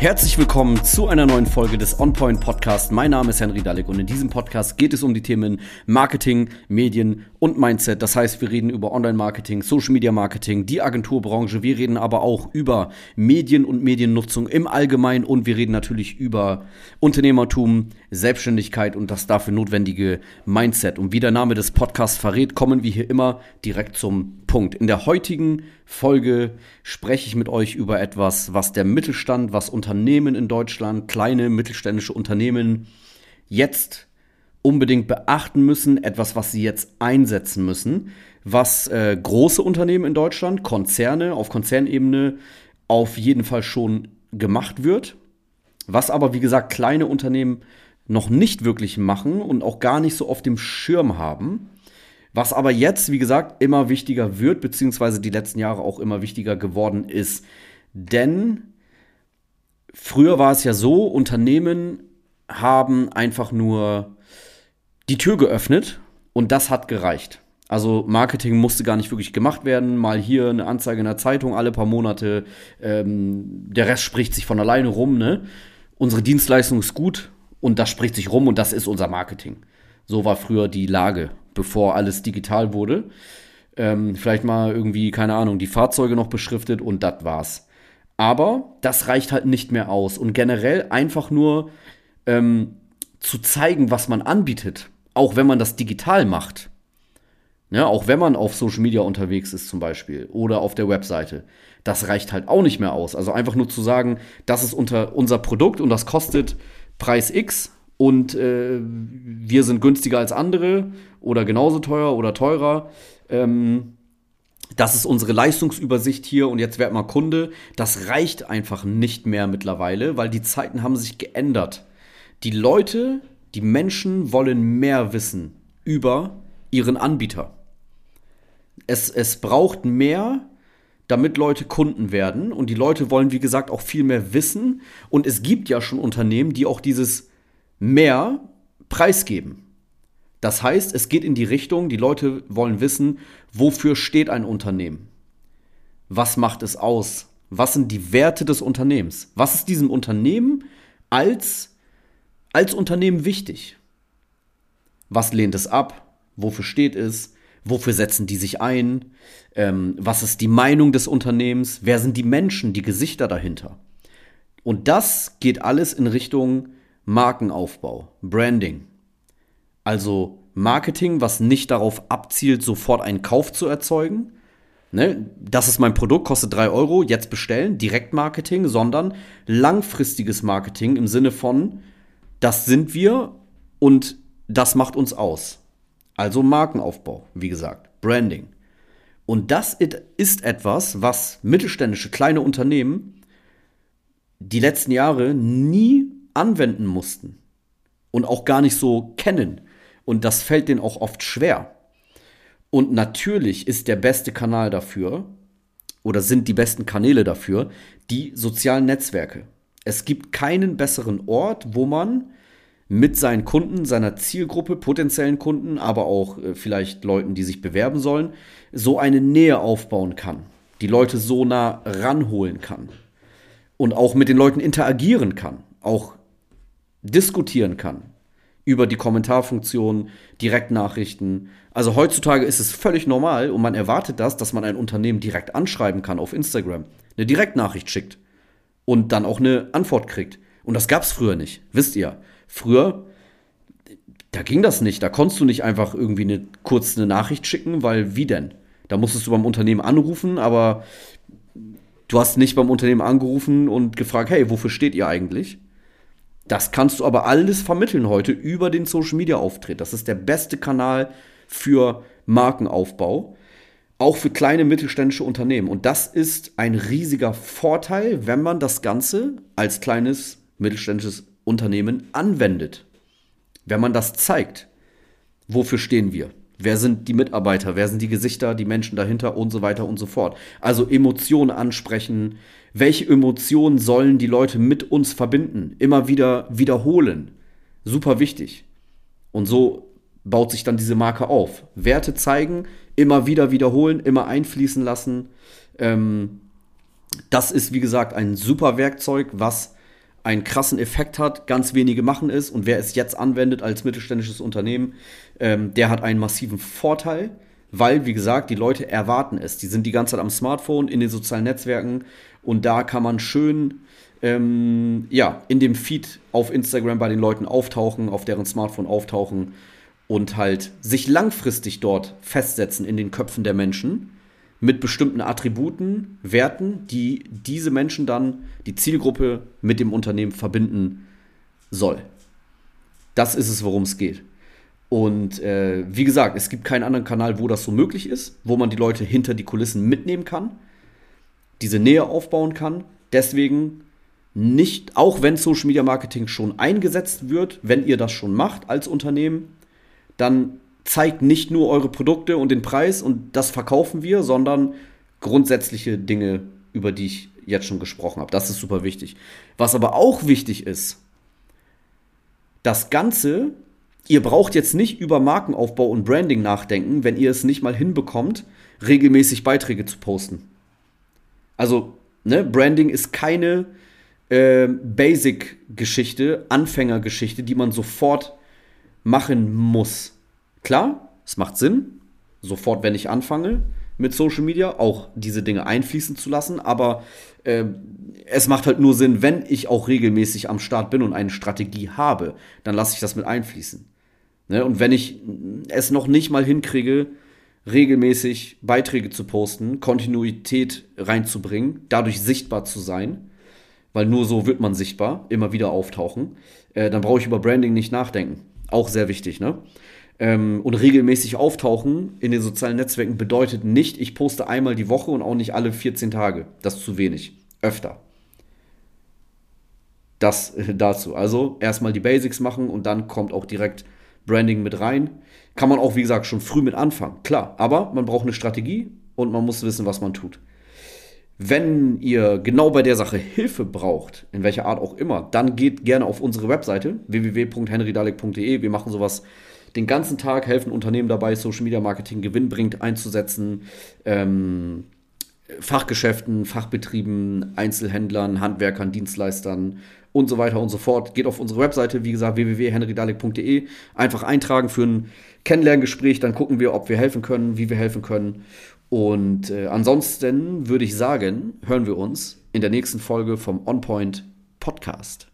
Herzlich willkommen zu einer neuen Folge des OnPoint Podcast. Mein Name ist Henry Dalek und in diesem Podcast geht es um die Themen Marketing, Medien und Mindset. Das heißt, wir reden über Online-Marketing, Social-Media-Marketing, die Agenturbranche. Wir reden aber auch über Medien und Mediennutzung im Allgemeinen und wir reden natürlich über Unternehmertum, Selbstständigkeit und das dafür notwendige Mindset. Und wie der Name des Podcasts verrät, kommen wir hier immer direkt zum Punkt. In der heutigen Folge spreche ich mit euch über etwas, was der Mittelstand, was Unternehmen in Deutschland, kleine mittelständische Unternehmen jetzt unbedingt beachten müssen, etwas, was sie jetzt einsetzen müssen, was äh, große Unternehmen in Deutschland, Konzerne auf Konzernebene auf jeden Fall schon gemacht wird, was aber wie gesagt kleine Unternehmen noch nicht wirklich machen und auch gar nicht so auf dem Schirm haben. Was aber jetzt, wie gesagt, immer wichtiger wird, beziehungsweise die letzten Jahre auch immer wichtiger geworden ist. Denn früher war es ja so, Unternehmen haben einfach nur die Tür geöffnet und das hat gereicht. Also Marketing musste gar nicht wirklich gemacht werden. Mal hier eine Anzeige in der Zeitung alle paar Monate. Ähm, der Rest spricht sich von alleine rum. Ne? Unsere Dienstleistung ist gut und das spricht sich rum und das ist unser Marketing. So war früher die Lage bevor alles digital wurde. Ähm, vielleicht mal irgendwie, keine Ahnung, die Fahrzeuge noch beschriftet und das war's. Aber das reicht halt nicht mehr aus. Und generell einfach nur ähm, zu zeigen, was man anbietet, auch wenn man das digital macht. Ja, auch wenn man auf Social Media unterwegs ist zum Beispiel oder auf der Webseite. Das reicht halt auch nicht mehr aus. Also einfach nur zu sagen, das ist unser Produkt und das kostet Preis X und äh, wir sind günstiger als andere oder genauso teuer oder teurer. Ähm, das ist unsere Leistungsübersicht hier und jetzt werd mal Kunde. Das reicht einfach nicht mehr mittlerweile, weil die Zeiten haben sich geändert. Die Leute, die Menschen wollen mehr wissen über ihren Anbieter. Es, es braucht mehr, damit Leute Kunden werden und die Leute wollen, wie gesagt, auch viel mehr wissen. Und es gibt ja schon Unternehmen, die auch dieses mehr preisgeben. Das heißt, es geht in die Richtung, die Leute wollen wissen, wofür steht ein Unternehmen? Was macht es aus? Was sind die Werte des Unternehmens? Was ist diesem Unternehmen als, als Unternehmen wichtig? Was lehnt es ab? Wofür steht es? Wofür setzen die sich ein? Ähm, was ist die Meinung des Unternehmens? Wer sind die Menschen, die Gesichter dahinter? Und das geht alles in Richtung Markenaufbau, Branding. Also Marketing, was nicht darauf abzielt, sofort einen Kauf zu erzeugen. Ne, das ist mein Produkt, kostet 3 Euro, jetzt bestellen, Direktmarketing, sondern langfristiges Marketing im Sinne von, das sind wir und das macht uns aus. Also Markenaufbau, wie gesagt, Branding. Und das ist etwas, was mittelständische kleine Unternehmen die letzten Jahre nie anwenden mussten und auch gar nicht so kennen. Und das fällt denen auch oft schwer. Und natürlich ist der beste Kanal dafür oder sind die besten Kanäle dafür die sozialen Netzwerke. Es gibt keinen besseren Ort, wo man mit seinen Kunden, seiner Zielgruppe, potenziellen Kunden, aber auch äh, vielleicht Leuten, die sich bewerben sollen, so eine Nähe aufbauen kann. Die Leute so nah ranholen kann. Und auch mit den Leuten interagieren kann. Auch diskutieren kann über die Kommentarfunktion, Direktnachrichten. Also heutzutage ist es völlig normal und man erwartet das, dass man ein Unternehmen direkt anschreiben kann auf Instagram, eine Direktnachricht schickt und dann auch eine Antwort kriegt. Und das gab es früher nicht, wisst ihr. Früher, da ging das nicht. Da konntest du nicht einfach irgendwie eine, kurz eine Nachricht schicken, weil wie denn? Da musstest du beim Unternehmen anrufen, aber du hast nicht beim Unternehmen angerufen und gefragt, hey, wofür steht ihr eigentlich? Das kannst du aber alles vermitteln heute über den Social Media Auftritt. Das ist der beste Kanal für Markenaufbau, auch für kleine mittelständische Unternehmen. Und das ist ein riesiger Vorteil, wenn man das Ganze als kleines mittelständisches Unternehmen anwendet. Wenn man das zeigt. Wofür stehen wir? Wer sind die Mitarbeiter? Wer sind die Gesichter, die Menschen dahinter und so weiter und so fort? Also Emotionen ansprechen, welche Emotionen sollen die Leute mit uns verbinden, immer wieder wiederholen. Super wichtig. Und so baut sich dann diese Marke auf. Werte zeigen, immer wieder wiederholen, immer einfließen lassen. Ähm, das ist, wie gesagt, ein super Werkzeug, was einen krassen Effekt hat. Ganz wenige machen es und wer es jetzt anwendet als mittelständisches Unternehmen, ähm, der hat einen massiven Vorteil, weil, wie gesagt, die Leute erwarten es. Die sind die ganze Zeit am Smartphone, in den sozialen Netzwerken und da kann man schön ähm, ja, in dem Feed auf Instagram bei den Leuten auftauchen, auf deren Smartphone auftauchen und halt sich langfristig dort festsetzen in den Köpfen der Menschen mit bestimmten Attributen, Werten, die diese Menschen dann, die Zielgruppe mit dem Unternehmen verbinden soll. Das ist es, worum es geht. Und äh, wie gesagt, es gibt keinen anderen Kanal, wo das so möglich ist, wo man die Leute hinter die Kulissen mitnehmen kann, diese Nähe aufbauen kann. Deswegen nicht, auch wenn Social Media Marketing schon eingesetzt wird, wenn ihr das schon macht als Unternehmen, dann zeigt nicht nur eure Produkte und den Preis und das verkaufen wir, sondern grundsätzliche Dinge, über die ich jetzt schon gesprochen habe. Das ist super wichtig. Was aber auch wichtig ist, das Ganze, ihr braucht jetzt nicht über Markenaufbau und Branding nachdenken, wenn ihr es nicht mal hinbekommt, regelmäßig Beiträge zu posten. Also, ne, Branding ist keine äh, Basic-Geschichte, Anfängergeschichte, die man sofort machen muss. Klar, es macht Sinn, sofort, wenn ich anfange mit Social Media, auch diese Dinge einfließen zu lassen, aber äh, es macht halt nur Sinn, wenn ich auch regelmäßig am Start bin und eine Strategie habe, dann lasse ich das mit einfließen. Ne? Und wenn ich es noch nicht mal hinkriege, regelmäßig Beiträge zu posten, Kontinuität reinzubringen, dadurch sichtbar zu sein, weil nur so wird man sichtbar, immer wieder auftauchen, äh, dann brauche ich über Branding nicht nachdenken. Auch sehr wichtig, ne? Ähm, und regelmäßig auftauchen in den sozialen Netzwerken bedeutet nicht, ich poste einmal die Woche und auch nicht alle 14 Tage. Das ist zu wenig. Öfter. Das äh, dazu. Also erstmal die Basics machen und dann kommt auch direkt Branding mit rein. Kann man auch, wie gesagt, schon früh mit anfangen. Klar, aber man braucht eine Strategie und man muss wissen, was man tut. Wenn ihr genau bei der Sache Hilfe braucht, in welcher Art auch immer, dann geht gerne auf unsere Webseite www.henrydalek.de. Wir machen sowas den ganzen Tag, helfen Unternehmen dabei, Social Media Marketing gewinnbringend einzusetzen. Ähm, Fachgeschäften, Fachbetrieben, Einzelhändlern, Handwerkern, Dienstleistern und so weiter und so fort. Geht auf unsere Webseite, wie gesagt, www.henrydalek.de. Einfach eintragen für ein Kennenlerngespräch, dann gucken wir, ob wir helfen können, wie wir helfen können. Und äh, ansonsten würde ich sagen, hören wir uns in der nächsten Folge vom OnPoint Podcast.